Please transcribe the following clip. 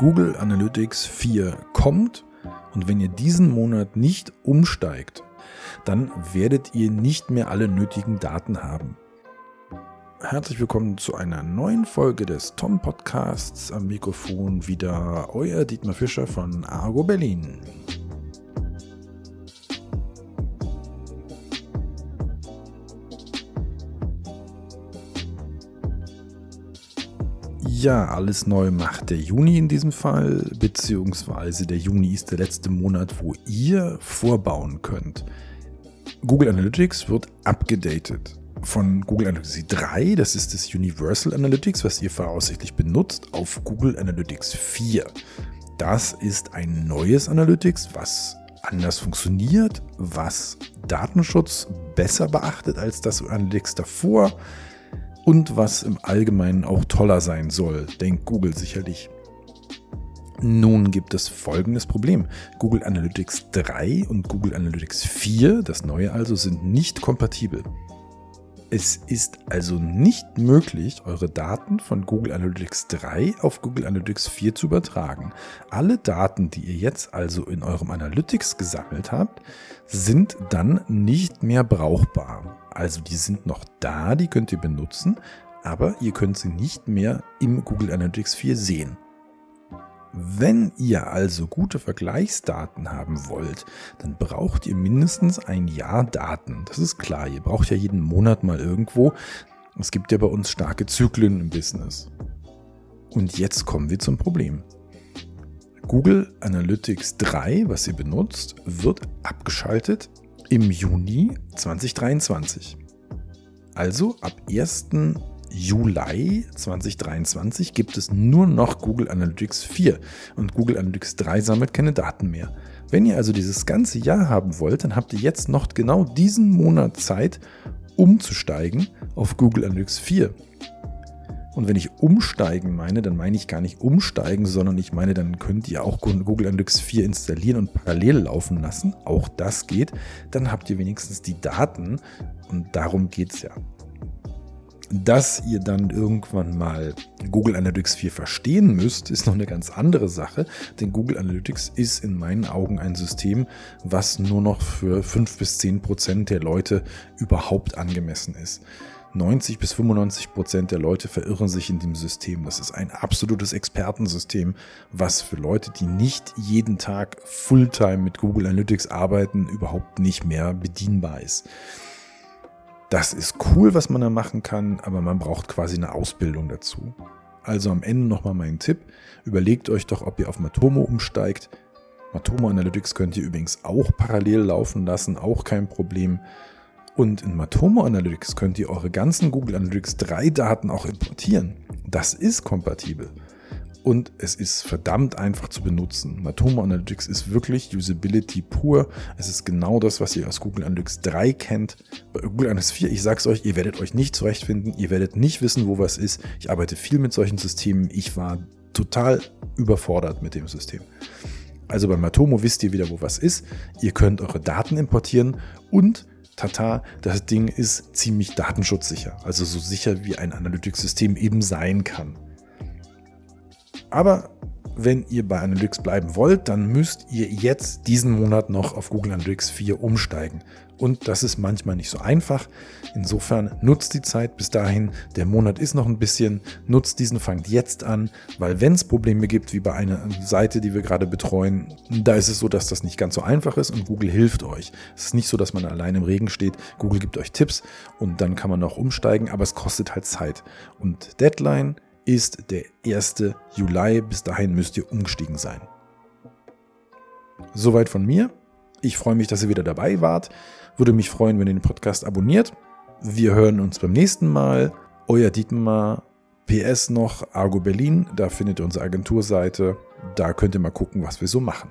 Google Analytics 4 kommt und wenn ihr diesen Monat nicht umsteigt, dann werdet ihr nicht mehr alle nötigen Daten haben. Herzlich willkommen zu einer neuen Folge des Tom Podcasts. Am Mikrofon wieder euer Dietmar Fischer von Argo Berlin. Ja, alles neu macht der Juni in diesem Fall, beziehungsweise der Juni ist der letzte Monat, wo ihr vorbauen könnt. Google Analytics wird abgedatet. Von Google Analytics 3, das ist das Universal Analytics, was ihr voraussichtlich benutzt, auf Google Analytics 4. Das ist ein neues Analytics, was anders funktioniert, was Datenschutz besser beachtet als das Analytics davor und was im Allgemeinen auch toller sein soll, denkt Google sicherlich. Nun gibt es folgendes Problem. Google Analytics 3 und Google Analytics 4, das neue also, sind nicht kompatibel. Es ist also nicht möglich, eure Daten von Google Analytics 3 auf Google Analytics 4 zu übertragen. Alle Daten, die ihr jetzt also in eurem Analytics gesammelt habt, sind dann nicht mehr brauchbar. Also die sind noch da, die könnt ihr benutzen, aber ihr könnt sie nicht mehr im Google Analytics 4 sehen. Wenn ihr also gute Vergleichsdaten haben wollt, dann braucht ihr mindestens ein Jahr Daten. Das ist klar, ihr braucht ja jeden Monat mal irgendwo. Es gibt ja bei uns starke Zyklen im Business. Und jetzt kommen wir zum Problem. Google Analytics 3, was ihr benutzt, wird abgeschaltet im Juni 2023. Also ab 1. Juli 2023 gibt es nur noch Google Analytics 4 und Google Analytics 3 sammelt keine Daten mehr. Wenn ihr also dieses ganze Jahr haben wollt, dann habt ihr jetzt noch genau diesen Monat Zeit, umzusteigen auf Google Analytics 4. Und wenn ich umsteigen meine, dann meine ich gar nicht umsteigen, sondern ich meine, dann könnt ihr auch Google Analytics 4 installieren und parallel laufen lassen. Auch das geht. Dann habt ihr wenigstens die Daten und darum geht es ja dass ihr dann irgendwann mal Google Analytics 4 verstehen müsst, ist noch eine ganz andere Sache, denn Google Analytics ist in meinen Augen ein System, was nur noch für 5 bis 10 Prozent der Leute überhaupt angemessen ist. 90 bis 95 Prozent der Leute verirren sich in dem System. Das ist ein absolutes Expertensystem, was für Leute, die nicht jeden Tag Fulltime mit Google Analytics arbeiten, überhaupt nicht mehr bedienbar ist. Das ist cool, was man da machen kann, aber man braucht quasi eine Ausbildung dazu. Also am Ende nochmal mein Tipp. Überlegt euch doch, ob ihr auf Matomo umsteigt. Matomo Analytics könnt ihr übrigens auch parallel laufen lassen, auch kein Problem. Und in Matomo Analytics könnt ihr eure ganzen Google Analytics 3 Daten auch importieren. Das ist kompatibel und es ist verdammt einfach zu benutzen. Matomo Analytics ist wirklich Usability pur. Es ist genau das, was ihr aus Google Analytics 3 kennt. Bei Google Analytics 4, ich sag's euch, ihr werdet euch nicht zurechtfinden, ihr werdet nicht wissen, wo was ist. Ich arbeite viel mit solchen Systemen. Ich war total überfordert mit dem System. Also bei Matomo wisst ihr wieder, wo was ist. Ihr könnt eure Daten importieren und Tata, das Ding ist ziemlich datenschutzsicher. Also so sicher wie ein Analytics-System eben sein kann. Aber wenn ihr bei Analytics bleiben wollt, dann müsst ihr jetzt diesen Monat noch auf Google Analytics 4 umsteigen. Und das ist manchmal nicht so einfach. Insofern nutzt die Zeit bis dahin. Der Monat ist noch ein bisschen. Nutzt diesen, fangt jetzt an, weil wenn es Probleme gibt, wie bei einer Seite, die wir gerade betreuen, da ist es so, dass das nicht ganz so einfach ist und Google hilft euch. Es ist nicht so, dass man allein im Regen steht. Google gibt euch Tipps und dann kann man noch umsteigen, aber es kostet halt Zeit. Und Deadline ist der 1. Juli. Bis dahin müsst ihr umgestiegen sein. Soweit von mir. Ich freue mich, dass ihr wieder dabei wart. Würde mich freuen, wenn ihr den Podcast abonniert. Wir hören uns beim nächsten Mal. Euer Dietmar. PS noch Argo Berlin. Da findet ihr unsere Agenturseite. Da könnt ihr mal gucken, was wir so machen.